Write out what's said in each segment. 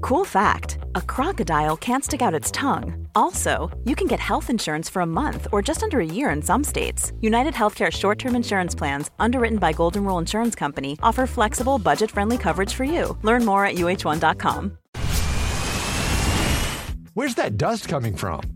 Cool fact a crocodile can't stick out its tongue. Also, you can get health insurance for a month or just under a year in some states. United Healthcare short term insurance plans, underwritten by Golden Rule Insurance Company, offer flexible, budget friendly coverage for you. Learn more at uh1.com. Where's that dust coming from?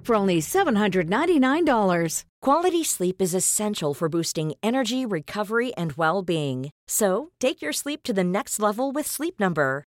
for only $799. Quality sleep is essential for boosting energy, recovery, and well being. So, take your sleep to the next level with Sleep Number.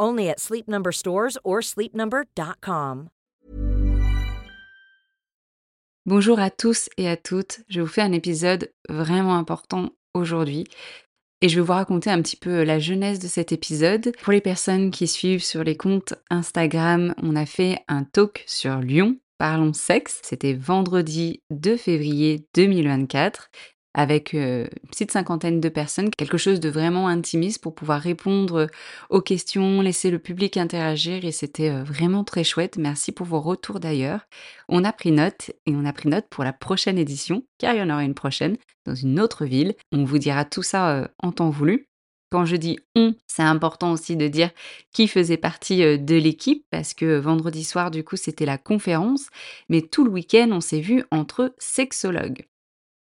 Only at Sleep Number stores or sleepnumber.com. Bonjour à tous et à toutes. Je vous fais un épisode vraiment important aujourd'hui. Et je vais vous raconter un petit peu la genèse de cet épisode. Pour les personnes qui suivent sur les comptes Instagram, on a fait un talk sur Lyon Parlons sexe. C'était vendredi 2 février 2024 avec une petite cinquantaine de personnes, quelque chose de vraiment intimiste pour pouvoir répondre aux questions, laisser le public interagir et c'était vraiment très chouette. Merci pour vos retours d'ailleurs. On a pris note et on a pris note pour la prochaine édition, car il y en aura une prochaine dans une autre ville. On vous dira tout ça en temps voulu. Quand je dis on, c'est important aussi de dire qui faisait partie de l'équipe parce que vendredi soir, du coup, c'était la conférence, mais tout le week-end, on s'est vu entre sexologues.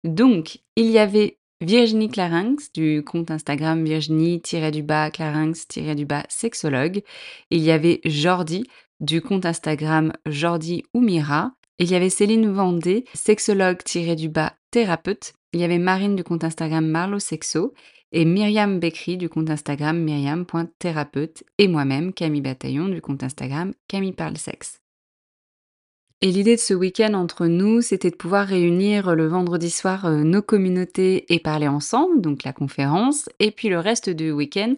Donc, il y avait Virginie Clarinx du compte Instagram Virginie-du-bas Clarinx-du-bas sexologue. Il y avait Jordi du compte Instagram Jordi Oumira. Il y avait Céline Vendée, sexologue-du-bas thérapeute. Il y avait Marine du compte Instagram Marlo Sexo et Myriam Becry du compte Instagram myriam.thérapeute et moi-même Camille Bataillon du compte Instagram Camille Parle Sexe. Et l'idée de ce week-end entre nous, c'était de pouvoir réunir le vendredi soir euh, nos communautés et parler ensemble, donc la conférence, et puis le reste du week-end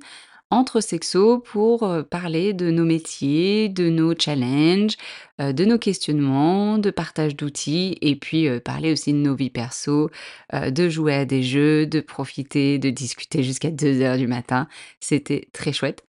entre sexos pour parler de nos métiers, de nos challenges, de nos questionnements, de partage d'outils et puis parler aussi de nos vies perso, de jouer à des jeux, de profiter, de discuter jusqu'à 2 heures du matin. C'était très chouette.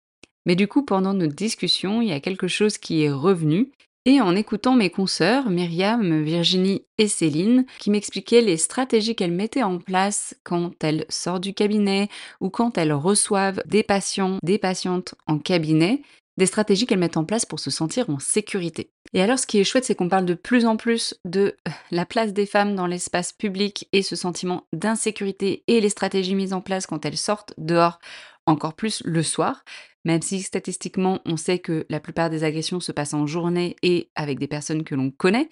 Mais du coup, pendant notre discussion, il y a quelque chose qui est revenu et en écoutant mes consoeurs, Myriam, Virginie et Céline, qui m'expliquaient les stratégies qu'elles mettaient en place quand elles sortent du cabinet ou quand elles reçoivent des patients, des patientes en cabinet, des stratégies qu'elles mettent en place pour se sentir en sécurité. Et alors ce qui est chouette, c'est qu'on parle de plus en plus de euh, la place des femmes dans l'espace public et ce sentiment d'insécurité et les stratégies mises en place quand elles sortent dehors, encore plus le soir, même si statistiquement on sait que la plupart des agressions se passent en journée et avec des personnes que l'on connaît,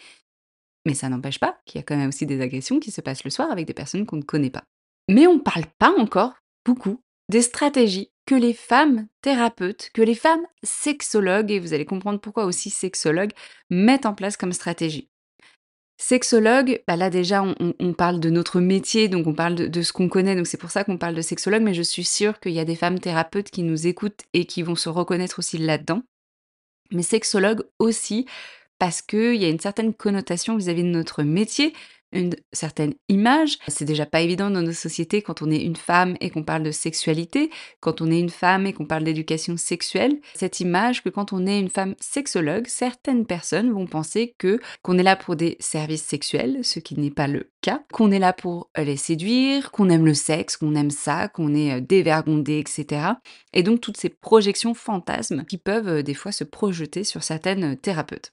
mais ça n'empêche pas qu'il y a quand même aussi des agressions qui se passent le soir avec des personnes qu'on ne connaît pas. Mais on ne parle pas encore beaucoup des stratégies que les femmes thérapeutes, que les femmes sexologues, et vous allez comprendre pourquoi aussi sexologues, mettent en place comme stratégie. Sexologue, bah là déjà on, parle de notre métier, donc on parle de, ce qu'on connaît, donc c'est pour ça qu'on parle de sexologue, mais je suis sûre qu'il y a des femmes thérapeutes qui nous écoutent et qui vont se reconnaître aussi là-dedans. Mais sexologue aussi, parce qu'il y a une certaine connotation vis-à-vis de notre métier, une certaine image. C'est déjà pas évident dans nos sociétés quand on est une femme et qu'on parle de sexualité, quand on est une femme et qu'on parle d'éducation sexuelle. Cette image que quand on est une femme sexologue, certaines personnes vont penser que qu'on est là pour des services sexuels, ce qui n'est pas le cas, qu'on est là pour les séduire, qu'on aime le sexe, qu'on aime ça, qu'on est euh, dévergondé, etc. Et donc toutes ces projections fantasmes qui peuvent euh, des fois se projeter sur certaines euh, thérapeutes.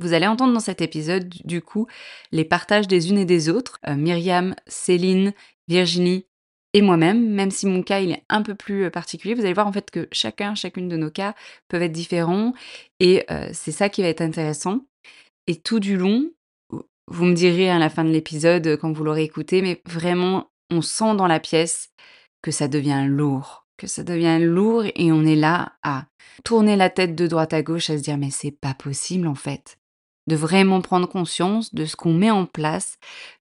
Vous allez entendre dans cet épisode, du coup, les partages des unes et des autres, euh, Myriam, Céline, Virginie et moi-même, même si mon cas il est un peu plus euh, particulier, vous allez voir en fait que chacun, chacune de nos cas peuvent être différents et euh, c'est ça qui va être intéressant. Et tout du long, vous me direz à la fin de l'épisode quand vous l'aurez écouté, mais vraiment, on sent dans la pièce que ça devient lourd, que ça devient lourd et on est là à tourner la tête de droite à gauche à se dire mais c'est pas possible en fait de vraiment prendre conscience de ce qu'on met en place,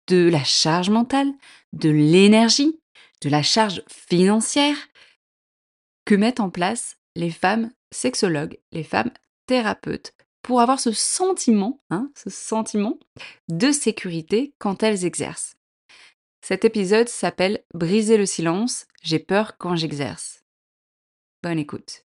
de la charge mentale, de l'énergie, de la charge financière que mettent en place les femmes sexologues, les femmes thérapeutes, pour avoir ce sentiment, hein, ce sentiment de sécurité quand elles exercent. Cet épisode s'appelle Briser le silence, j'ai peur quand j'exerce. Bonne écoute.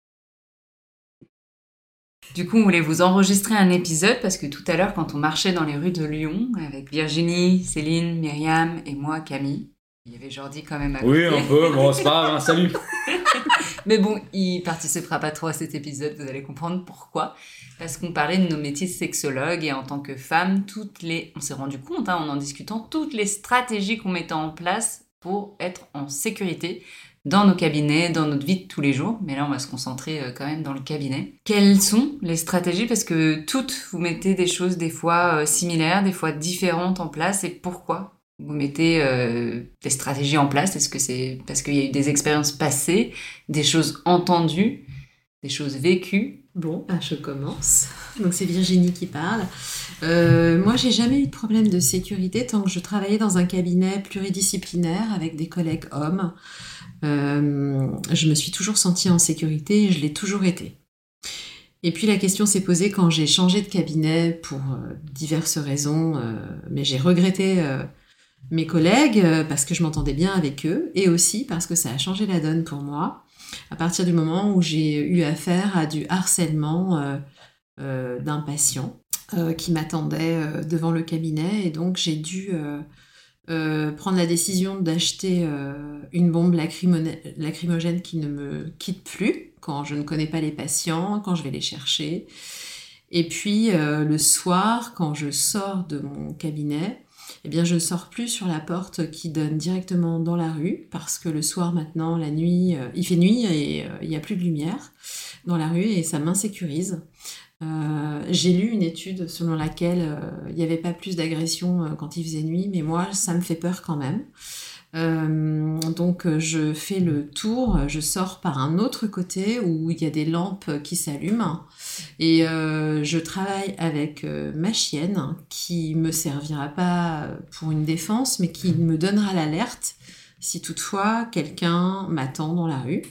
Du coup, on voulait vous enregistrer un épisode parce que tout à l'heure, quand on marchait dans les rues de Lyon avec Virginie, Céline, Myriam et moi, Camille, il y avait Jordi quand même à côté. Oui, un peu, bon, c'est pas grave, hein, salut. Mais bon, il participera pas trop à cet épisode, vous allez comprendre pourquoi. Parce qu'on parlait de nos métiers de sexologue et en tant que femme, toutes les, on s'est rendu compte, hein, en en discutant, toutes les stratégies qu'on mettait en place pour être en sécurité dans nos cabinets, dans notre vie de tous les jours. Mais là, on va se concentrer euh, quand même dans le cabinet. Quelles sont les stratégies? Parce que toutes, vous mettez des choses des fois euh, similaires, des fois différentes en place. Et pourquoi vous mettez euh, des stratégies en place? Est-ce que c'est parce qu'il y a eu des expériences passées, des choses entendues, des choses vécues? Bon, bah, je commence. Donc c'est Virginie qui parle. Euh, moi, j'ai jamais eu de problème de sécurité tant que je travaillais dans un cabinet pluridisciplinaire avec des collègues hommes. Euh, je me suis toujours sentie en sécurité je l'ai toujours été. Et puis la question s'est posée quand j'ai changé de cabinet pour euh, diverses raisons, euh, mais j'ai regretté mes collègues parce que je m'entendais bien avec eux et aussi parce que ça a changé la donne pour moi à partir du moment où j'ai eu affaire à du harcèlement d'un patient qui m'attendait devant le cabinet et donc j'ai dû euh, prendre la décision d'acheter euh, une bombe lacrymogène qui ne me quitte plus quand je ne connais pas les patients, quand je vais les chercher. Et puis euh, le soir, quand je sors de mon cabinet, eh bien je ne sors plus sur la porte qui donne directement dans la rue parce que le soir maintenant, la nuit, il fait nuit et il n'y a plus de lumière dans la rue et ça m'insécurise. Euh, j'ai lu une étude selon laquelle euh, il n'y avait pas plus d'agressions euh, quand il faisait nuit, mais moi, ça me fait peur quand même. donc je fais le tour, je sors par un autre côté où il y a des lampes qui s'allument et je travaille avec ma chienne qui me servira pas pour une défense mais qui me donnera l'alerte si toutefois quelqu'un m'attend dans la rue.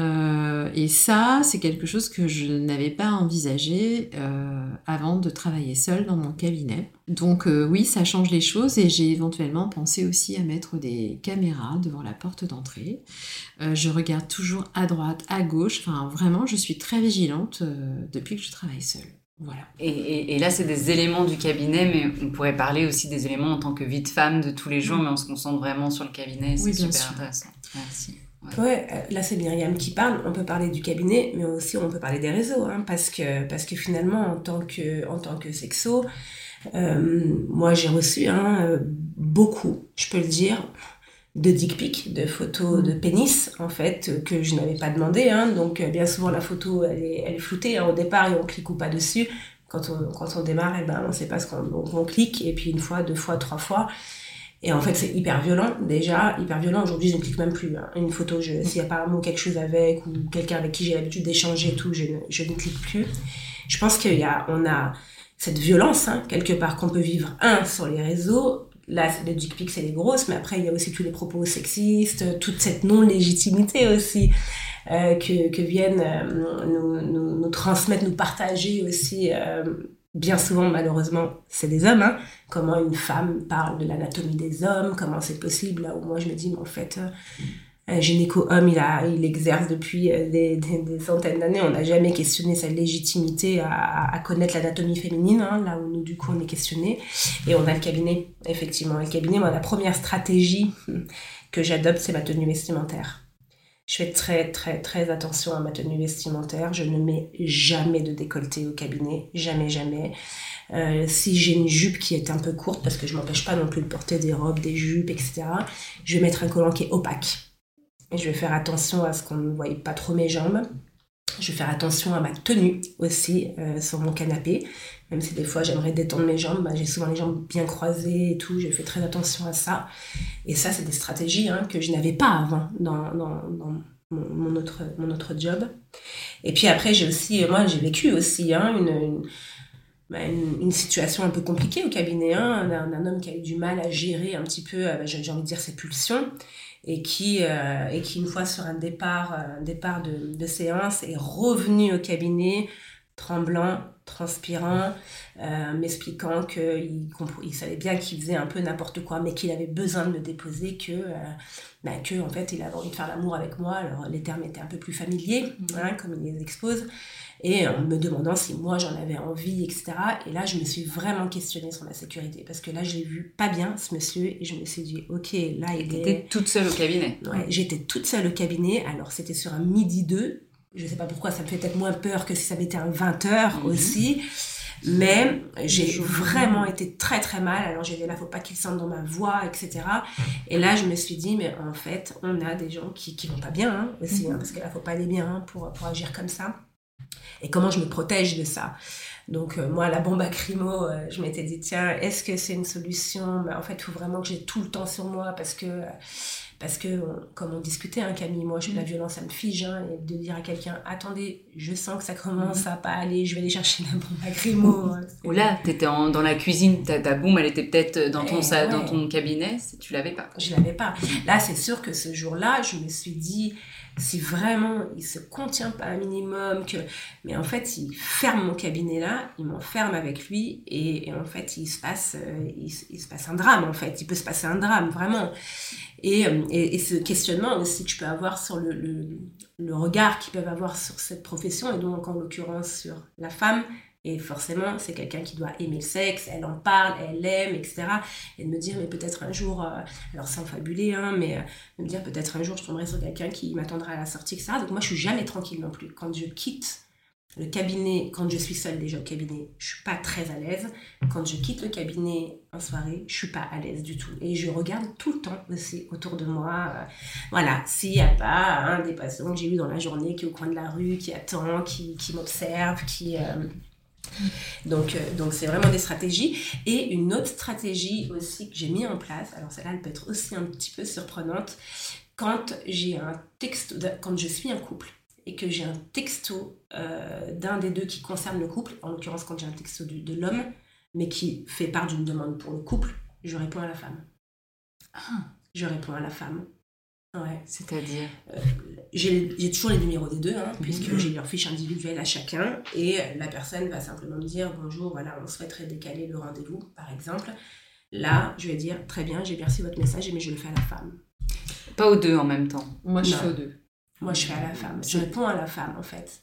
Euh, et ça, c'est quelque chose que je n'avais pas envisagé euh, avant de travailler seule dans mon cabinet. Donc euh, oui, ça change les choses et j'ai éventuellement pensé aussi à mettre des caméras devant la porte d'entrée. je regarde toujours à droite, à gauche. Enfin, vraiment, je suis très vigilante depuis que je travaille seule. Voilà. Et, et, là, c'est des éléments du cabinet, mais on pourrait parler aussi des éléments en tant que vie de femme de tous les jours, mais on se concentre vraiment sur le cabinet. C'est super intéressant. Merci. Ouais, euh, là c'est Myriam qui parle. On peut parler du cabinet, mais aussi on peut parler des réseaux, hein, parce que parce que finalement en tant que en tant que sexo, euh, moi j'ai reçu hein, euh, beaucoup, je peux le dire, de dick pics, de photos de pénis en fait que je n'avais pas demandé. Hein, donc bien souvent la photo elle est, elle est floutée hein, au départ et on clique ou pas dessus. Quand on quand on démarre, et eh ben on sait pas ce qu'on on clique et puis une fois, deux fois, trois fois. Et en fait, c'est hyper violent, déjà, hyper violent. Aujourd'hui, je ne clique même plus. Hein. Une photo, s'il y a pas un mot, quelque chose avec, ou quelqu'un avec qui j'ai l'habitude d'échanger tout, je ne, je ne clique plus. Je pense qu'il y a, on a cette violence, hein, quelque part, qu'on peut vivre, un, sur les réseaux, là, les dick c'est les grosses, mais après, il y a aussi tous les propos sexistes, toute cette non-légitimité aussi euh, que, que viennent euh, nous, nous, nous, transmettre, nous partager aussi. Euh, bien souvent, malheureusement, c'est des hommes. Hein. Comment une femme parle de l'anatomie des hommes, comment c'est possible, là où moi je me dis, mais en fait un gynéco-homme, il, il exerce depuis euh, des, centaines d'années. On n'a jamais questionné sa légitimité à, à connaître l'anatomie féminine, hein, là où nous, du coup, on est questionné. Et on a le cabinet, effectivement. Le cabinet, moi, la première stratégie que j'adopte, c'est ma tenue vestimentaire. Je fais très, très, très attention à ma tenue vestimentaire. Je ne mets jamais de décolleté au cabinet. Jamais, jamais. Euh, si j'ai une jupe qui est un peu courte, parce que je m'empêche pas non plus de porter des robes, des jupes, etc., je vais mettre un collant qui est opaque je vais faire attention à ce qu'on ne voie pas trop mes jambes. Je vais faire attention à ma tenue aussi euh, sur mon canapé. Même si des fois j'aimerais détendre mes jambes, bah, j'ai souvent les jambes bien croisées et tout. J'ai fait très attention à ça. Et ça, c'est des stratégies hein, que je n'avais pas avant dans, dans, dans mon, autre, mon autre job. Et puis après, j'ai aussi, moi, j'ai vécu aussi hein, une, bah, une, situation un peu compliquée au cabinet. Hein, un, homme qui a eu du mal à gérer un petit peu, euh, j'ai envie de dire, ses pulsions et qui, euh, et qui une fois sur un départ, un départ de, de, séance, est revenu au cabinet tremblant, transpirant, euh, m'expliquant qu'il il savait bien qu'il faisait un peu n'importe quoi, mais qu'il avait besoin de me déposer, que, euh, bah, que en fait il avait envie de faire l'amour avec moi. Alors les termes étaient un peu plus familiers, hein, comme il les expose et en me demandant si moi j'en avais envie, etc. Et là, je me suis vraiment questionnée sur ma sécurité parce que là, j'ai vu pas bien ce monsieur et je me suis dit, ok, là, il était toute seule au cabinet. Ouais, j'étais toute seule au cabinet. Alors, c'était sur un midi 2. Je sais pas pourquoi, ça me fait peut-être moins peur que si ça m'était un 20 h mhm. aussi. Mais j'ai vraiment été très très mal. Alors j'ai dit là, faut pas qu'il sente dans ma voix, etc. Et là, je me suis dit, mais en fait, on a des gens qui, qui vont pas bien hein, aussi, hein, mhm. parce que là, faut pas aller bien hein, pour, pour agir comme ça et comment je me protège de ça? Donc euh, moi, la bombe à crimo, euh, je m'étais dit, tiens, est-ce que c'est une solution? Mais En fait, il faut vraiment que j'ai tout le temps sur moi parce que, parce que comme on discutait, hein, Camille, moi, je, la violence, ça me fige. Hein, et de dire à quelqu'un, attendez, je sens que ça commence à pas aller, je vais aller chercher la bombe à crimo. Ou là, tu étais dans la cuisine, ta, ta bombe, elle était peut-être dans, ton, eh dans ton cabinet, tu l'avais pas. Je l'avais pas. Là, c'est sûr que ce jour-là, je me suis dit si vraiment il se contient pas un minimum, que... mais en fait il ferme mon cabinet là, il m'enferme avec lui et, en fait il se passe euh, il, se passe un drame en fait, il peut se passer un drame vraiment. Et, euh, et, ce questionnement aussi que peux avoir sur le, le, le regard qu'ils peuvent avoir sur cette profession et donc en l'occurrence sur la femme et forcément, c'est quelqu'un qui doit aimer le sexe, elle en parle, elle l'aime, etc. Et de me dire, mais peut-être un jour, euh, alors sans fabuler, hein, mais euh, de me dire, peut-être un jour, je tomberai sur quelqu'un qui m'attendra à la sortie, etc. Donc moi, je suis jamais tranquille non plus. Quand je quitte le cabinet, quand je suis seule déjà au cabinet, je suis pas très à l'aise. Quand je quitte le cabinet en soirée, je suis pas à l'aise du tout. Et je regarde tout le temps aussi autour de moi. Euh, voilà, s'il n'y a pas un des patients que j'ai eu dans la journée qui est au coin de la rue, qui attend, qui, qui m'observe, qui... Donc, euh, donc c'est vraiment des stratégies. Et une autre stratégie aussi que j'ai mis en place, alors celle-là, elle peut être aussi un petit peu surprenante, quand j'ai un texte, quand je suis un couple et que j'ai un texto euh, d'un des deux qui concerne le couple, en l'occurrence quand j'ai un texto de, de l'homme, mais qui fait part d'une demande pour le couple, je réponds à la femme. Ah. Je réponds à la femme. Ouais. C'est-à-dire? Euh, J'ai toujours les numéros des deux, hein, puisque mhm. j'ai leur fiche individuelle à chacun, et la personne va simplement me dire bonjour, voilà, on souhaiterait décaler le rendez-vous, par exemple. Là, je vais dire très bien, j'ai perçu votre message, mais je le fais à la femme. Pas aux deux en même temps. Moi, je fais aux deux. Moi, je fais à la femme. Je réponds à la femme, en fait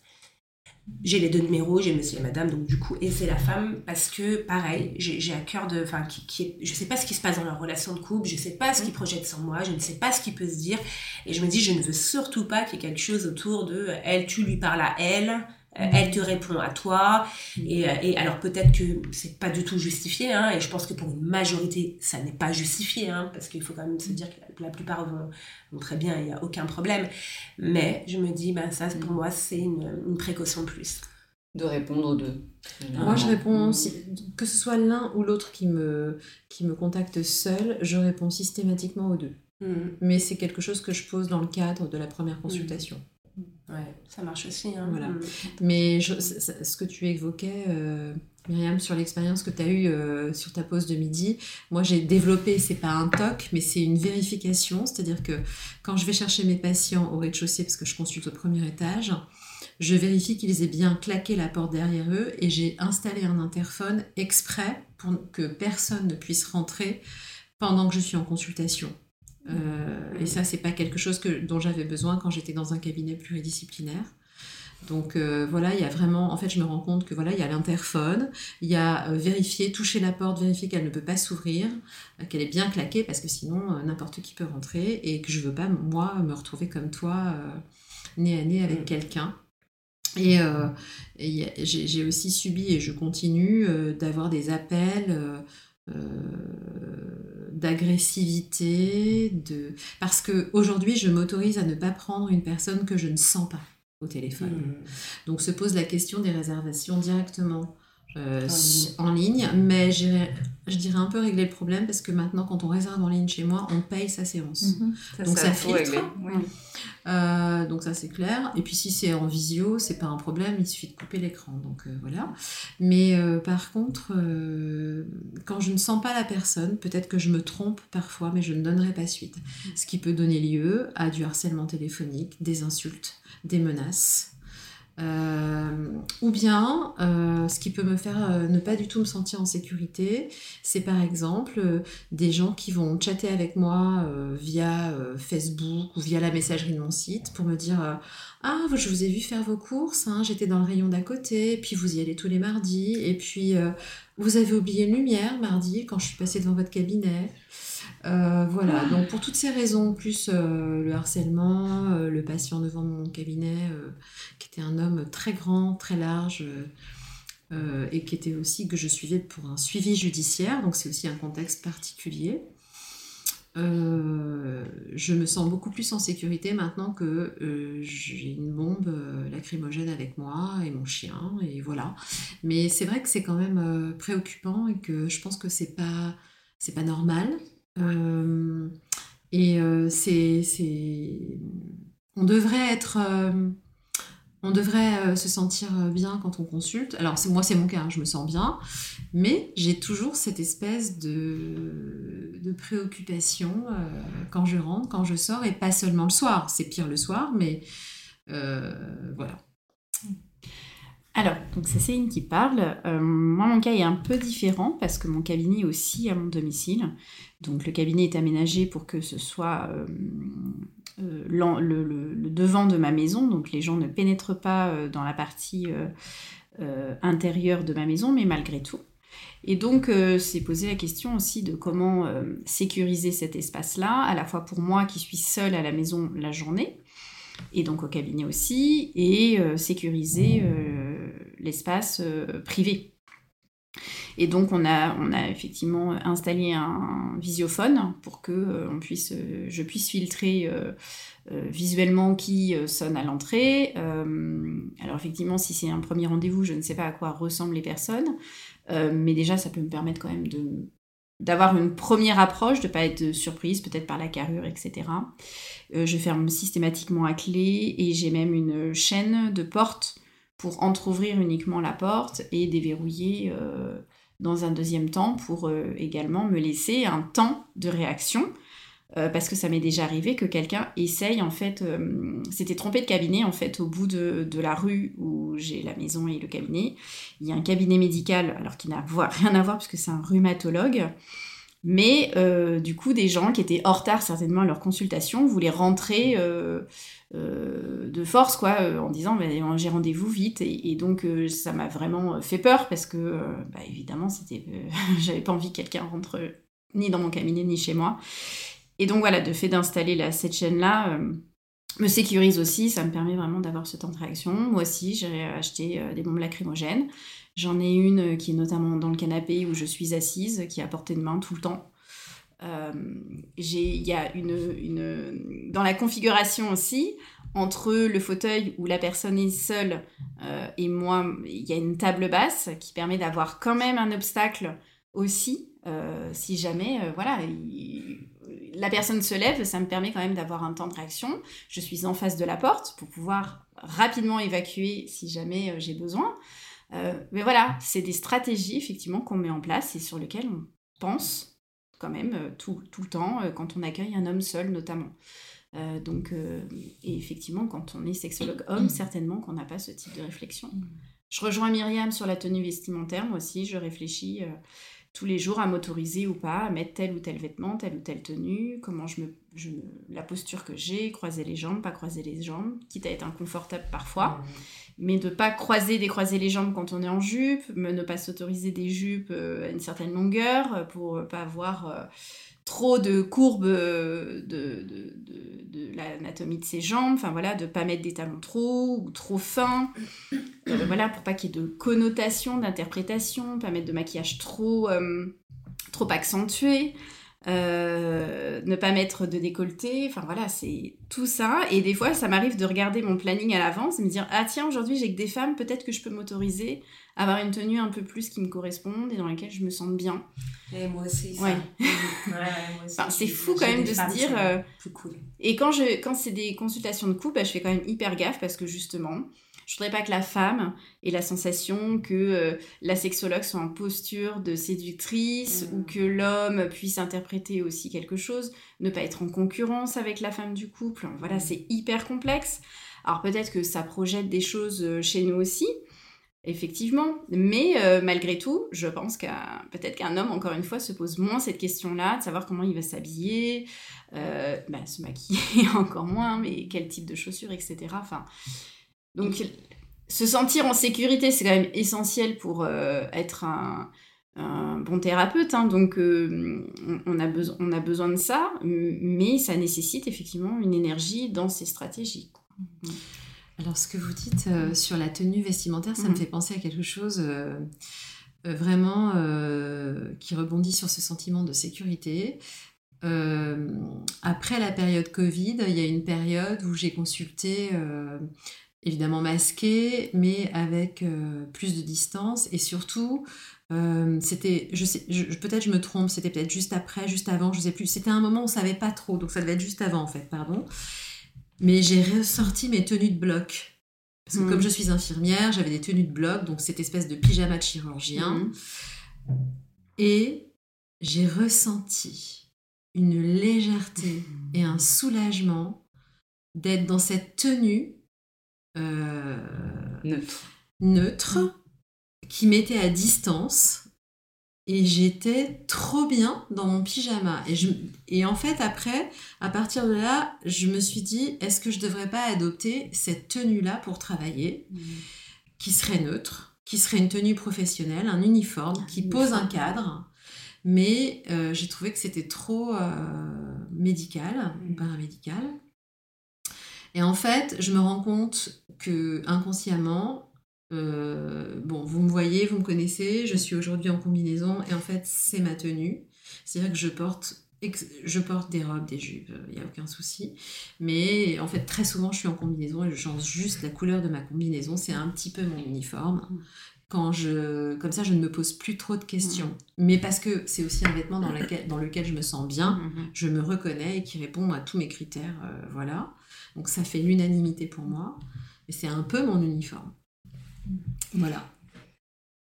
j'ai les deux numéros, j'ai monsieur et madame, donc du coup, et c'est la femme parce que, pareil, j'ai à cœur de. Enfin, qui, qui je sais pas ce qui se passe dans leur relation de couple, je sais pas ce qu'ils projettent sur moi, je ne sais pas ce qui peut se dire, et je me dis, je ne veux surtout pas qu'il y ait quelque chose autour de elle, tu lui parles à elle, euh, elle te répond à toi. Et, euh, et alors peut-être que c'est pas du tout justifié, hein, et je pense que pour une majorité, ça n'est pas justifié, hein, parce qu'il faut quand même se dire que la, plupart vont, très bien, il n'y a aucun problème. Mais je me dis, ben, ça pour moi, c'est une, une précaution de plus de répondre aux deux. Moi, je réponds, que ce soit l'un ou l'autre qui me, qui me contacte seul, je réponds systématiquement aux deux. Mm. Mais c'est quelque chose que je pose dans le cadre de la première consultation. Ouais, ça marche aussi. Hein. Voilà. Mm. Mais je- ce que tu évoquais, euh, Myriam, sur l'expérience que tu as eue euh, sur ta pause de midi, moi j'ai développé, c'est pas un TOC, mais c'est une vérification. C'est-à-dire que quand je vais chercher mes patients au rez-de-chaussée, parce que je consulte au premier étage, je vérifie qu'ils aient bien claqué la porte derrière eux et j'ai installé un interphone exprès pour que personne ne puisse rentrer pendant que je suis en consultation. Euh, et ça, c'est pas quelque chose que, dont j'avais besoin quand j'étais dans un cabinet pluridisciplinaire. Donc euh, voilà, il y a vraiment, en fait, je me rends compte que voilà, il y a l'interphone, il y a euh, vérifier, toucher la porte, vérifier qu'elle ne peut pas s'ouvrir, euh, qu'elle est bien claquée, parce que sinon n'importe qui peut rentrer et que je veux pas moi me retrouver comme toi, nez à nez avec Mm. quelqu'un. Et, j'ai aussi subi et je continue d'avoir des appels. Euh, d'agressivité, de... parce que aujourd'hui je m'autorise à ne pas prendre une personne que je ne sens pas au téléphone. Mm. Donc se pose la question des réservations directement euh, En ligne. en ligne, mais je dirais un peu régler le problème parce que maintenant quand on réserve en ligne chez moi, on paye sa séance. Donc ça filtre. Oui. Euh, donc ça c'est clair. Et puis si c'est en visio, c'est pas un problème, il suffit de couper l'écran. Donc euh, voilà. Mais par contre, quand je ne sens pas la personne, peut-être que je me trompe parfois, mais je ne donnerai pas suite. Ce qui peut donner lieu à du harcèlement téléphonique, des insultes, des menaces. Euh, ou bien, euh, ce qui peut me faire euh, ne pas du tout me sentir en sécurité, c'est par exemple euh, des gens qui vont chatter avec moi via Facebook ou via la messagerie de mon site pour me dire Ah, je vous ai vu faire vos courses, hein, j'étais dans le rayon d'à côté, puis vous y allez tous les mardis, et puis vous avez oublié une lumière mardi quand je suis passée devant votre cabinet. Euh, voilà, donc pour toutes ces raisons, plus euh, le harcèlement, euh, le patient devant mon cabinet, qui était un homme très grand, très large, et qui était aussi que je suivais pour un suivi judiciaire, donc c'est aussi un contexte particulier. Je me sens beaucoup plus en sécurité maintenant que j'ai une bombe lacrymogène avec moi et mon chien et voilà. Mais c'est vrai que c'est quand même préoccupant et que je pense que c'est pas c'est pas normal. Euh, et euh, c'est on devrait être euh, on devrait se sentir bien quand on consulte. Alors moi c'est mon cas, hein, je me sens bien, mais j'ai toujours cette espèce de, préoccupation quand je rentre, quand je sors, et pas seulement le soir. C'est pire le soir, mais voilà. Alors, donc c'est Céline qui parle. Euh, moi, mon cas est un peu différent parce que mon cabinet est aussi à mon domicile. Donc, le cabinet est aménagé pour que ce soit euh, euh, le, le- devant de ma maison. Donc, les gens ne pénètrent pas dans la partie intérieure de ma maison, mais malgré tout. Et donc, c'est posé la question aussi de comment sécuriser cet espace-là, à la fois pour moi qui suis seule à la maison la journée, et donc au cabinet aussi, et sécuriser l'espace euh, privé. Et donc on a, on a effectivement installé un visiophone pour que euh, on puisse, euh, je puisse filtrer visuellement qui sonne à l'entrée. Alors effectivement, si c'est un premier rendez-vous, je ne sais pas à quoi ressemblent les personnes, mais déjà ça peut me permettre quand même d'avoir une première approche, de pas être surprise peut-être par la carrure, etc. Je ferme systématiquement à clé et j'ai même une chaîne de porte pour entr'ouvrir uniquement la porte et déverrouiller euh, dans un deuxième temps pour euh, également me laisser un temps de réaction. Euh, parce que ça m'est déjà arrivé que quelqu'un essaye, en fait, s'était trompé de cabinet, en fait, au bout de, de la rue où j'ai la maison et le cabinet. Il y a un cabinet médical, alors qui n'a rien à voir, puisque c'est un rhumatologue. Mais du coup, des gens qui étaient en retard certainement à leur consultation voulaient rentrer euh, euh, de force, quoi, euh, en disant Ben, j'ai rendez-vous vite. Et, donc, euh, ça m'a vraiment fait peur parce que, euh, bah, évidemment, c'était, euh, j'avais pas envie que quelqu'un rentre euh, ni dans mon cabinet ni chez moi. Et donc, voilà, de fait d'installer cette chaîne-là euh, me sécurise aussi. Ça me permet vraiment d'avoir ce temps de réaction. Moi aussi, j'ai acheté euh, des bombes lacrymogènes. J'en ai une euh, qui est notamment dans le canapé où je suis assise, qui est à portée de main tout le temps. Euh, Il y a une, dans la configuration aussi, entre le fauteuil où la personne est seule euh, et moi, il y a une table basse qui permet d'avoir quand même un obstacle aussi, euh, si jamais, voilà, il- la personne se lève, ça me permet quand même d'avoir un temps de réaction. Je suis en face de la porte pour pouvoir rapidement évacuer si jamais j'ai besoin. Mais voilà, c'est des stratégies effectivement qu'on met en place et sur lesquelles on pense quand même euh, tout, tout, le temps quand on accueille un homme seul notamment. donc, et effectivement, quand on est sexologue homme, certainement qu'on n'a pas ce type de réflexion. Je rejoins Myriam sur la tenue vestimentaire, moi aussi, je réfléchis tous les jours à m'autoriser ou pas à mettre tel ou tel vêtement, telle ou telle tenue, comment je me, la posture que j'ai, croiser les jambes, pas croiser les jambes, quitte à être inconfortable parfois, mais de pas croiser, décroiser les jambes quand on est en jupe, ne pas s'autoriser des jupes euh, à une certaine longueur euh, pour pas avoir euh, trop de courbes de, de, de, l'anatomie de ses jambes, enfin voilà, de pas mettre des talons trop ou trop fins, euh, voilà, pour pas qu'il y ait de connotation, d'interprétation, pas mettre de maquillage trop, euh, trop accentué. Euh, ne pas mettre de décolleté, enfin voilà, c'est tout ça. Et des fois, ça m'arrive de regarder mon planning à l'avance et me dire ah tiens aujourd'hui j'ai que des femmes, peut-être que je peux m'autoriser à avoir une tenue un peu plus qui me corresponde et dans laquelle je me sente bien. Et moi aussi. Ouais. c'est fou quand même de se dire. Euh, cool. Et quand je quand c'est des consultations de couple, bah, je fais quand même hyper gaffe parce que justement je voudrais pas que la femme ait la sensation que euh, la sexologue soit en posture de séductrice ou que l'homme puisse interpréter aussi quelque chose, ne pas être en concurrence avec la femme du couple. Voilà, c'est hyper complexe. Alors peut-être que ça projette des choses euh, chez nous aussi, effectivement, mais euh, malgré tout, je pense qu'un peut-être qu'un homme, encore une fois, se pose moins cette question-là, de savoir comment il va s'habiller, bah, se maquiller encore moins, mais quel type de chaussures, etc. Enfin, donc, se sentir en sécurité, c'est quand même essentiel pour euh, être un, bon thérapeute. Hein. donc, euh, on, a on, a besoin de ça, mais ça nécessite effectivement une énergie dans ces stratégies. Mm. Alors, ce que vous dites euh, sur la tenue vestimentaire, ça me mm. fait penser à quelque chose vraiment qui rebondit sur ce sentiment de sécurité. après la période Covid, il y a une période où j'ai consulté évidemment masqué, mais avec euh, plus de distance et surtout euh, c'était, je sais, peut-être je me trompe, c'était peut-être juste après, juste avant, je sais plus. C'était un moment où on savait pas trop, donc ça devait être juste avant en fait, pardon. Mais j'ai ressorti mes tenues de bloc. Parce que comme hmm. je suis infirmière, j'avais des tenues de bloc, donc cette espèce de pyjama de chirurgien. Hmm. Et j'ai ressenti une légèreté et un soulagement d'être dans cette tenue euh, neutre. neutre, qui mettait à distance. Et j'étais trop bien dans mon pyjama. Et, je, et en fait, après, à partir de là, je me suis dit, est-ce que je devrais pas adopter cette tenue-là pour travailler, mmh. qui serait neutre, qui serait une tenue professionnelle, un uniforme, qui pose un cadre. Mais euh, j'ai trouvé que c'était trop euh, médical, mmh. paramédical. Et en fait, je me rends compte que inconsciemment, euh, bon, vous me voyez, vous me connaissez, je suis aujourd'hui en combinaison et en fait, c'est ma tenue. C'est-à-dire que je porte je porte des robes, des jupes, il n'y a aucun souci. Mais en fait, très souvent, je suis en combinaison et je change juste la couleur de ma combinaison. C'est un petit peu mon uniforme. Quand je, comme ça, je ne me pose plus trop de questions. Mais parce que c'est aussi un vêtement dans, lequel, dans lequel je me sens bien, je me reconnais et qui répond à tous mes critères. Euh, voilà. Donc ça fait l'unanimité pour moi. Et c'est un peu mon uniforme. Voilà.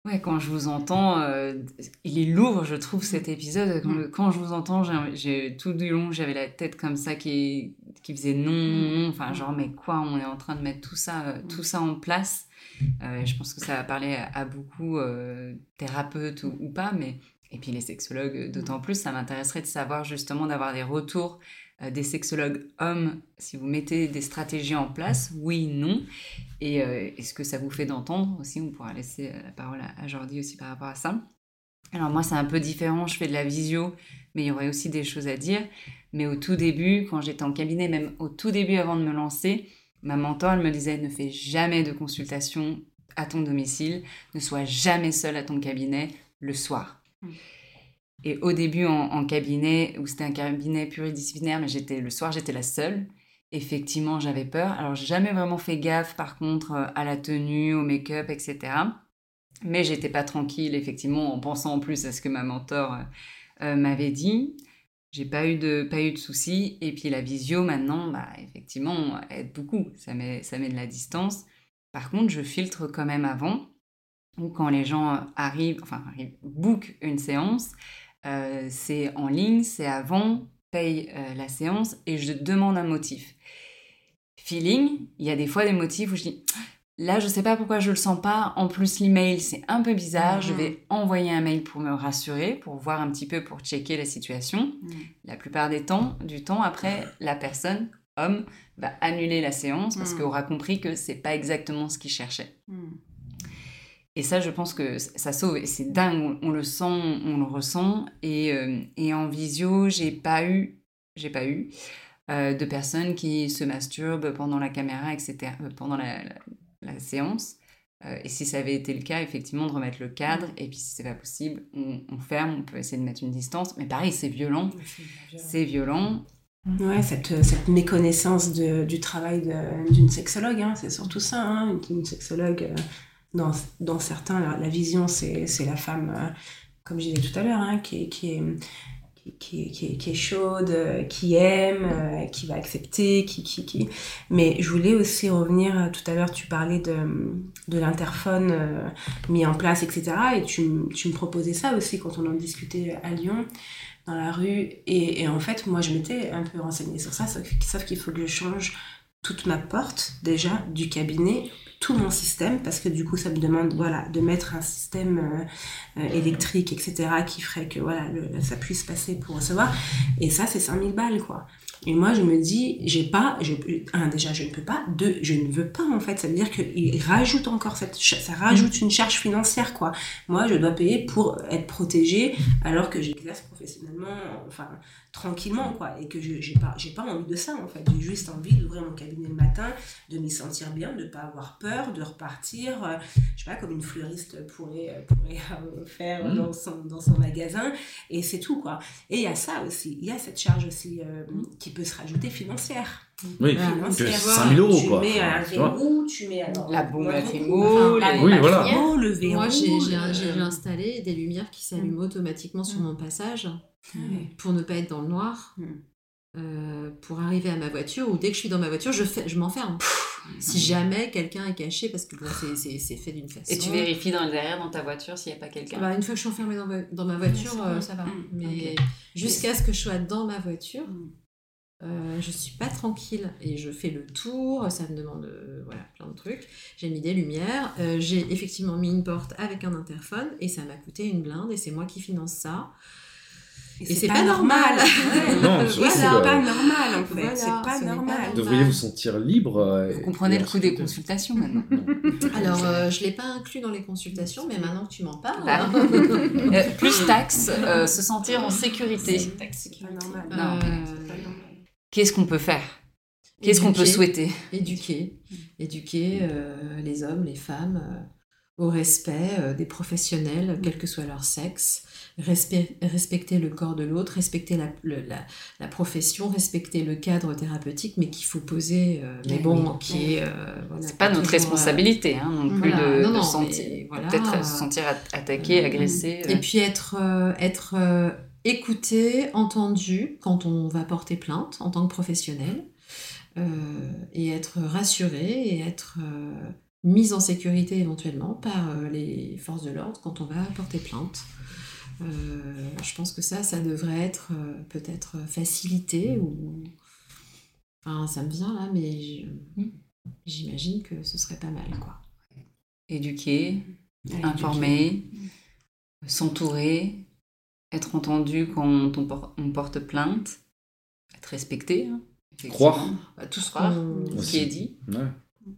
Ouais, quand je vous entends, euh, il est lourd, je trouve, cet épisode. Quand, je vous entends, j'ai tout du long, j'avais la tête comme ça qui, qui faisait non, non, Enfin, genre, mais quoi, on est en train de mettre tout ça, euh, tout ça en place. Euh, je pense que ça va parler à, beaucoup thérapeutes ou, ou, pas, mais et puis les sexologues d'autant plus. Ça m'intéresserait de savoir justement d'avoir des retours des sexologues hommes, si vous mettez des stratégies en place, oui, non. Et euh, est-ce que ça vous fait d'entendre aussi On pourra laisser euh, la parole à, Jordi aussi par rapport à ça. Alors moi, c'est un peu différent, je fais de la visio, mais il y aurait aussi des choses à dire. Mais au tout début, quand j'étais en cabinet, même au tout début avant de me lancer, ma mentor, elle me disait, ne fais jamais de consultation à ton domicile, ne sois jamais seul à ton cabinet le soir. Mmh. Et au début, en, cabinet, où c'était un cabinet pluridisciplinaire, mais le soir, j'étais la seule. Effectivement, j'avais peur. Alors, j'ai jamais vraiment fait gaffe, par contre, euh, à la tenue, au make-up, etc. Mais j'étais pas tranquille, effectivement, en pensant en plus à ce que ma mentor euh, euh, m'avait dit. j'ai pas eu de pas eu de soucis. Et puis la visio maintenant, bah effectivement, aide beaucoup. Ça met ça met de la distance. Par contre, je filtre quand même avant ou quand les gens arrivent, enfin arrivent, book une séance, euh, c'est en ligne, c'est avant, paye euh, la séance et je demande un motif. Feeling, il y a des fois des motifs où je dis là je sais pas pourquoi je le sens pas. En plus l'email c'est un peu bizarre. Je vais envoyer un mail pour me rassurer, pour voir un petit peu, pour checker la situation. Mhm. La plupart des temps, du temps après, la personne homme va annuler la séance parce Mhm. qu'aura compris que c'est pas exactement ce qu'il cherchait. Et ça, je pense que ça sauve. Et c'est dingue, on, on le sent, on le ressent. Et, euh, et en visio, j'ai pas eu, j'ai pas eu euh, de personnes qui se masturbent pendant la caméra, etc., euh, pendant la, la- la séance. Et si ça avait été le cas, effectivement, de remettre le cadre. Et puis, si c'est pas possible, on, on ferme, on peut essayer de mettre une distance. Mais pareil, c'est violent. C'est violent. Ouais, cette, cette méconnaissance de- du travail d'une sexologue, hein, c'est surtout ça. Hein, une, une sexologue, dans, certains, la, vision, c'est la femme, euh, comme je disais tout à l'heure, qui, est- chaude, euh, qui aime, euh, qui va accepter, qui. Mais je voulais aussi revenir, tout à l'heure, tu parlais de, l'interphone mis en place, etc. Et tu, me proposais ça aussi quand on en discutait à Lyon dans la rue. Et, et en fait, moi, je m'étais un peu renseignée sur ça, sauf, sauf qu'il faut que je change toute ma porte, déjà, du cabinet, tout mon système, parce que du coup, ça me demande, voilà, de mettre un système euh, euh, électrique, etc., qui ferait que, voilà, le- ça puisse passer pour recevoir. Et ça, c'est 5000 balles, quoi. Et moi, je me dis, j'ai pas, je, un, déjà, je ne peux pas, deux, je ne veux pas, en fait. Ça veut dire qu'il rajoute encore cette, ça rajoute une charge financière, quoi. Moi, je dois payer pour être protégée, alors que j'exerce professionnellement, enfin, tranquillement, quoi. Et que je, j'ai pas, j'ai pas envie de ça, en fait. J'ai juste envie d'ouvrir mon cabinet le matin, de m'y sentir bien, de pas avoir peur, de repartir, euh, je sais pas, comme une fleuriste pourrait, pourrait euh, faire Mhm. dans, son, dans son magasin. Et c'est tout, quoi. Et il y a ça aussi, il y a cette charge aussi euh, qui peut se rajouter financière. Oui, Financière. que 5000 euros, tu quoi. mets Enfin, un verrou, tu mets alors La bombe à enfin, les Oui, voilà. le verrou. Moi, j'ai installé des lumières qui s'allument automatiquement sur mon passage Ouais. pour ne pas être dans le noir. Mm. euh, pour arriver à ma voiture ou dès que je suis dans ma voiture je, fais, je m'enferme si jamais quelqu'un est caché parce que bon, c'est- fait d'une façon Et tu vérifies dans, derrière dans ta voiture s'il n'y a pas quelqu'un? Bah, une fois que je suis enfermée dans ma, dans ma voiture, euh, ça va. Mm, Mais jusqu'à ce que je sois dans ma voiture, Mm. euh, je suis pas tranquille et je fais le tour. Ça me demande euh, voilà, plein de trucs. J'ai mis des lumières. euh, J'ai effectivement mis une porte avec un interphone et ça m'a coûté une blinde et c'est moi qui finance ça. Et c'est pas normal. Ouais. Non, surtout, c'est euh, pas normal en fait. Voilà, c'est pas ce pas normal. normal. Vous devriez vous sentir libre. euh, Vous comprenez le coût des ensuite- consultations maintenant. Alors, euh, je l'ai pas inclus dans les consultations, mais maintenant que tu m'en parles. Bah, euh, plus taxe, euh, se sentir en sécurité. C'est pas normal. Euh, pas normal. Qu'est-ce qu'on peut faire? Qu'est-ce qu'on peut souhaiter? Éduquer, éduquer euh, les hommes, les femmes euh, au respect euh, des professionnels, quel que soit leur sexe, respect- respecter le corps de l'autre, respecter la, le- la, la profession, respecter le cadre thérapeutique, mais qu'il faut poser, euh, mais bon, oui. qui est... euh, voilà, C'est pas notre toujours, responsabilité hein, non plus voilà. de, Non, de non, sentir, voilà. peut-être se sentir at- attaqué, euh, agressé. Et euh. puis être, euh, être euh, écouté, entendu quand on va porter plainte en tant que professionnel, euh, et être rassuré et être euh, mis en sécurité éventuellement par euh, les forces de l'ordre quand on va porter plainte. Euh, je pense que ça, ça devrait être euh, peut-être facilité ou... Enfin, ça me vient là, mais j'- j'imagine que ce serait pas mal, quoi. Éduquer, Ouais, informer, s'entourer, être entendu quand on, por- on porte plainte, être respecté. hein. Croire. Bah, tout ce Croire qu'on- ce qui est dit. Ouais.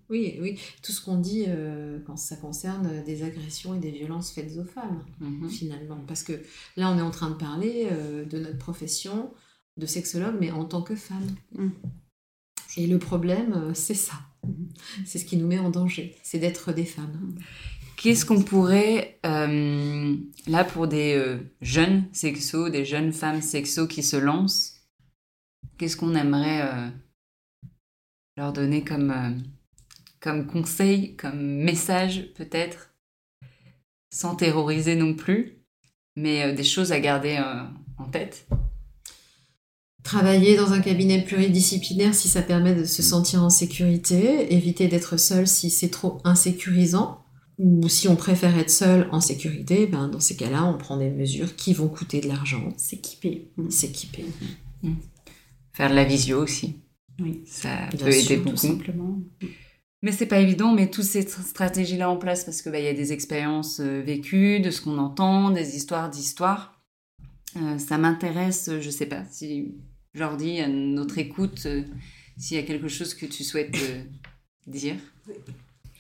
Oui, oui, tout ce qu'on dit euh, quand ça concerne des agressions et des violences faites aux femmes, Mhm. finalement. Parce que là, on est en train de parler euh, de notre profession de sexologue, mais en tant que femme. Mm. Et le problème, euh, c'est ça. C'est ce qui nous met en danger, c'est d'être des femmes. Qu'est-ce qu'on pourrait, là pour des jeunes sexos, des jeunes femmes sexos qui se lancent, qu'est-ce qu'on aimerait leur donner comme, comme conseil, comme message peut-être, sans terroriser non plus, mais euh, des choses à garder euh, en tête Travailler dans un cabinet pluridisciplinaire si ça permet de se sentir en sécurité, éviter d'être seul si c'est trop insécurisant, ou si on préfère être seul en sécurité, ben dans ces cas-là, on prend des mesures qui vont coûter de l'argent. S'équiper. S'équiper. Faire de la visio aussi. Oui. Ça Bien peut sûr, aider tout beaucoup. Simplement. Mais c'est pas évident, mais toutes ces tr- stratégies-là en place parce que bah, y a des expériences euh, vécues, de ce qu'on entend, des histoires d'histoires. Euh, ça m'intéresse, je sais pas, si Jordi, à notre écoute, euh, s'il y a quelque chose que tu souhaites dire.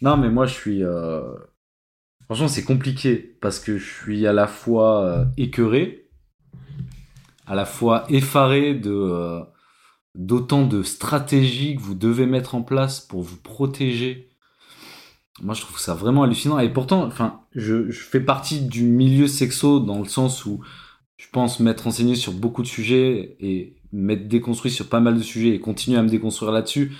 Non, mais moi, je suis. Franchement, c'est compliqué parce que je suis à la fois écœuré, à la fois effaré de d'autant de stratégies que vous devez mettre en place pour vous protéger. Moi, je trouve ça vraiment hallucinant. Et pourtant, enfin, je, fais partie du milieu sexo dans le sens où je pense m'être renseigné sur beaucoup de sujets et m'être déconstruit sur pas mal de sujets et continuer à me déconstruire là-dessus.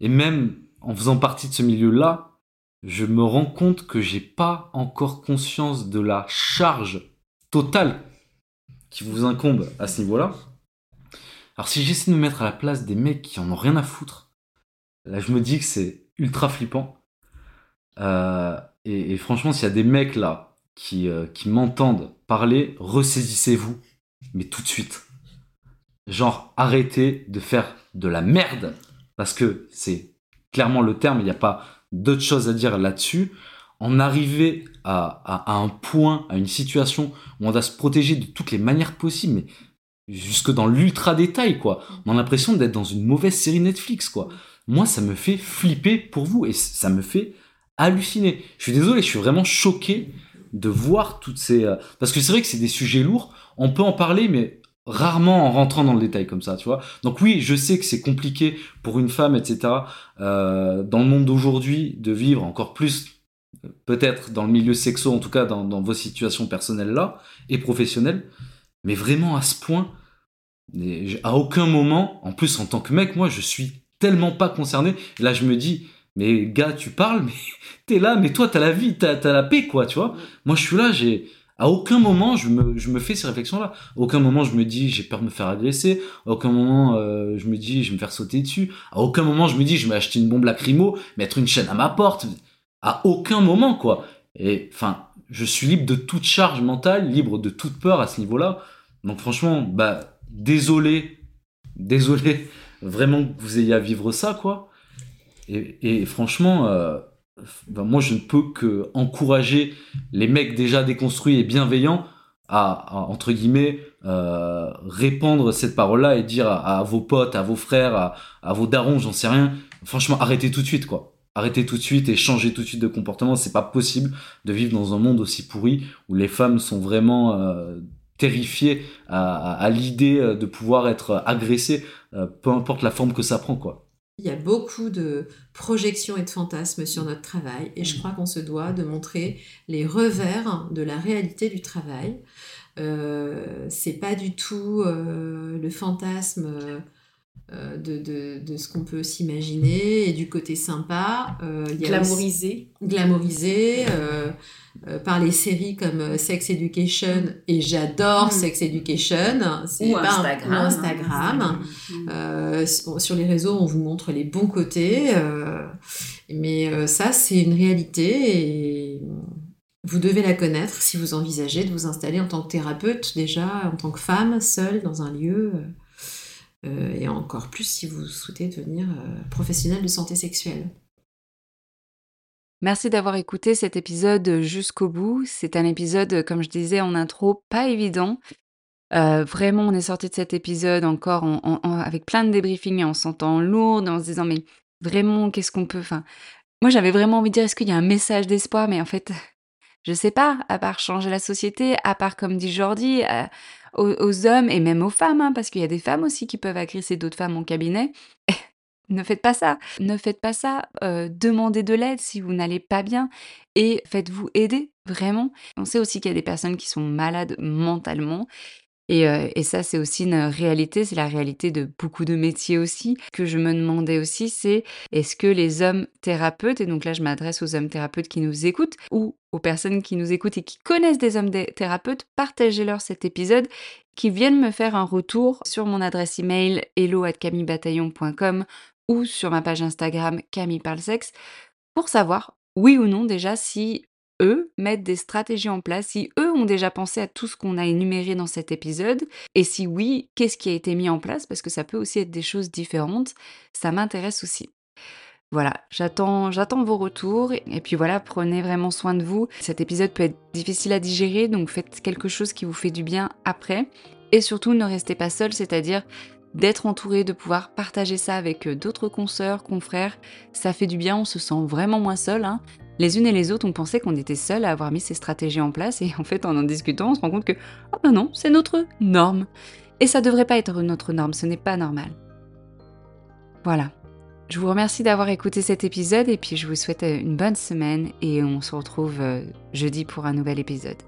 Et même en faisant partie de ce milieu-là, je me rends compte que j'ai pas encore conscience de la charge totale qui vous incombe à ce niveau-là. Alors si j'essaie de me mettre à la place des mecs qui en ont rien à foutre, là je me dis que c'est ultra flippant. Euh, et, franchement, s'il y a des mecs là qui, euh, qui m'entendent parler, ressaisissez-vous, mais tout de suite. Genre, arrêtez de faire de la merde, parce que c'est clairement le terme, il n'y a pas d'autre chose à dire là-dessus. En arriver à, à, à un point, à une situation où on doit se protéger de toutes les manières possibles, mais jusque dans l'ultra détail, quoi. On a l'impression d'être dans une mauvaise série Netflix, quoi. Moi, ça me fait flipper pour vous et ça me fait halluciner. Je suis désolé, je suis vraiment choqué de voir toutes ces... euh, Parce que c'est vrai que c'est des sujets lourds, on peut en parler, mais rarement en rentrant dans le détail comme ça, tu vois. Donc oui, je sais que c'est compliqué pour une femme, etc., euh, dans le monde d'aujourd'hui, de vivre encore plus, euh, peut-être dans le milieu sexo, en tout cas dans, vos situations personnelles-là, et professionnelles, mais vraiment à ce point, à aucun moment, en plus en tant que mec, moi je suis tellement pas concerné, là je me dis, mais gars, tu parles, mais t'es là, mais toi t'as la vie, t'as t'as la paix, quoi, tu vois. Moi je suis là, j'ai... À aucun moment je me, je me fais ces réflexions-là. À aucun moment je me dis j'ai peur de me faire agresser. À aucun moment euh, je me dis je vais me faire sauter dessus. À aucun moment je me dis je vais acheter une bombe lacrymo, mettre une chaîne à ma porte. À aucun moment quoi. Et enfin, je suis libre de toute charge mentale, libre de toute peur à ce niveau-là. Donc franchement, bah désolé, désolé vraiment que vous ayez à vivre ça quoi. Et, franchement, euh, ben, moi je ne peux que encourager les mecs déjà déconstruits et bienveillants à, entre guillemets euh, répandre cette parole-là et dire à, à vos potes, à vos frères, à, à vos darons, j'en sais rien. Franchement, arrêtez tout de suite quoi. Arrêtez tout de suite et changez tout de suite de comportement. C'est pas possible de vivre dans un monde aussi pourri où les femmes sont vraiment euh, terrifiées à, l'idée de pouvoir être agressées, euh, peu importe la forme que ça prend quoi. Il y a beaucoup de projections et de fantasmes sur notre travail et je crois qu'on se doit de montrer les revers de la réalité du travail. Euh, c'est pas du tout euh, le fantasme euh, de, de, de, ce qu'on peut s'imaginer et du côté sympa. Euh, il y a glamourisé. Aussi, glamourisé euh, par les séries comme Sex Education et j'adore mmh. Sex Education. C'est ou Instagram. Un, Instagram. Mmh. sur les réseaux, on vous montre les bons côtés. euh, mais ça, c'est une réalité et vous devez la connaître si vous envisagez de vous installer en tant que thérapeute, déjà en tant que femme, seule dans un lieu, euh, encore plus si vous souhaitez devenir euh, professionnel de santé sexuelle. Merci d'avoir écouté cet épisode jusqu'au bout. C'est un épisode, comme je disais en intro, pas évident. Euh, vraiment, on est sorti de cet épisode encore en, en, avec plein de débriefings en se sentant lourde, en se disant mais vraiment, qu'est-ce qu'on peut... Enfin, moi, j'avais vraiment envie de dire, est-ce qu'il y a un message d'espoir? Mais en fait, je sais pas, à part changer la société, à part, comme dit Jordi, euh, aux, hommes et même aux femmes, hein, parce qu'il y a des femmes aussi qui peuvent agresser d'autres femmes en cabinet. ne faites pas ça. Ne faites pas ça. Euh, demandez de l'aide si vous n'allez pas bien et faites-vous aider, vraiment. On sait aussi qu'il y a des personnes qui sont malades mentalement. Et, euh, ça, c'est aussi une réalité, c'est la réalité de beaucoup de métiers aussi. Ce que je me demandais aussi, c'est est-ce que les hommes thérapeutes, et donc là je m'adresse aux hommes thérapeutes qui nous écoutent, ou aux personnes qui nous écoutent et qui connaissent des hommes thérapeutes, partagez-leur cet épisode, qui viennent me faire un retour sur mon adresse email hello@camillebataillon.com ou sur ma page Instagram Camille Parle Sexe pour savoir oui ou non déjà si eux mettent des stratégies en place, si eux ont déjà pensé à tout ce qu'on a énuméré dans cet épisode, et si oui, qu'est-ce qui a été mis en place, parce que ça peut aussi être des choses différentes, ça m'intéresse aussi. Voilà, j'attends, j'attends vos retours. Et puis voilà, prenez vraiment soin de vous. Cet épisode peut être difficile à digérer, donc faites quelque chose qui vous fait du bien après. Et surtout, ne restez pas seul, c'est-à-dire d'être entouré, de pouvoir partager ça avec euh, d'autres consoeurs, confrères. Ça fait du bien, on se sent vraiment moins seul. Hein. Les unes et les autres, on pensait qu'on était seuls à avoir mis ces stratégies en place, et en fait, en en discutant, on se rend compte que, oh ben non, c'est notre norme. Et ça devrait pas être notre norme, ce n'est pas normal. Voilà, je vous remercie d'avoir écouté cet épisode et puis je vous souhaite une bonne semaine et on se retrouve euh, jeudi pour un nouvel épisode.